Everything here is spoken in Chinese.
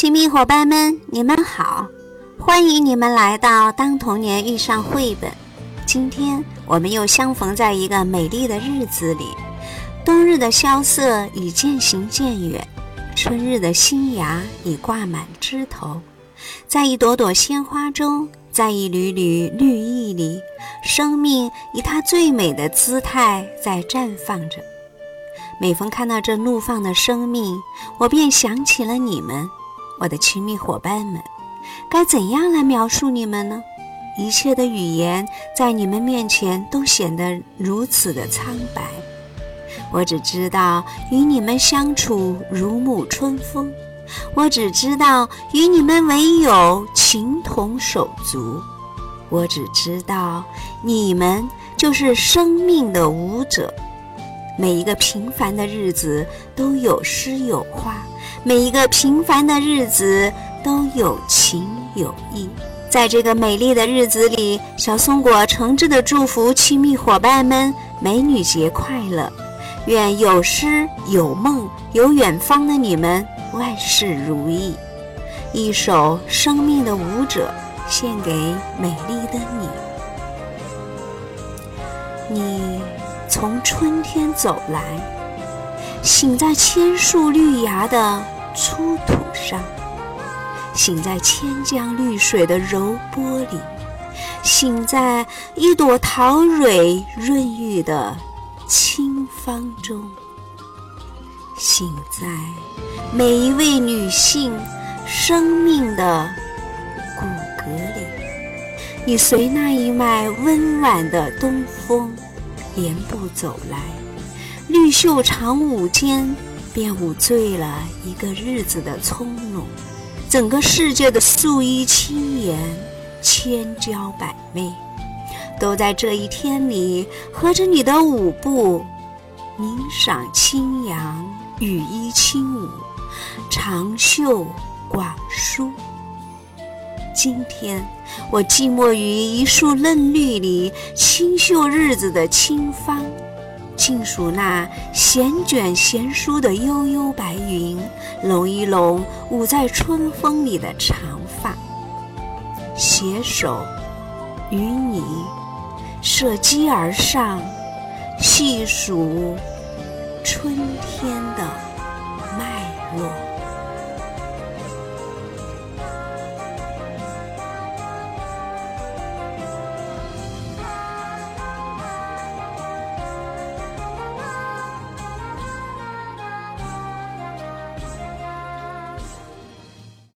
亲密伙伴们，你们好！欢迎你们来到《当童年遇上绘本》。今天我们又相逢在一个美丽的日子里。冬日的萧瑟已渐行渐远，春日的新芽已挂满枝头。在一朵朵鲜花中，在一缕缕绿意里，生命以它最美的姿态在绽放着。每逢看到这怒放的生命，我便想起了你们。我的亲密伙伴们，该怎样来描述你们呢？一切的语言在你们面前都显得如此的苍白。我只知道与你们相处如沐春风，我只知道与你们唯有情同手足，我只知道你们就是生命的舞者。每一个平凡的日子都有诗有画。每一个平凡的日子都有情有义，在这个美丽的日子里，小松果诚挚的祝福亲密伙伴们美女节快乐！愿有诗有梦有远方的你们万事如意。一首生命的舞者献给美丽的你。你从春天走来。醒在千树绿芽的粗土上，醒在千江绿水的柔波里，醒在一朵桃蕊润玉的清芳中，醒在每一位女性生命的骨骼里。你随那一脉温婉的东风，连步走来。绿袖长舞间，便舞醉了一个日子的从容。整个世界的素衣轻颜，千娇百媚，都在这一天里合着你的舞步，明赏清扬，羽衣轻舞，长袖广舒。今天，我寂寞于一树嫩绿里，清秀日子的清芳。静数那闲卷闲书的悠悠白云，拢一拢舞在春风里的长发，携手与你涉机而上，细数春天的脉络。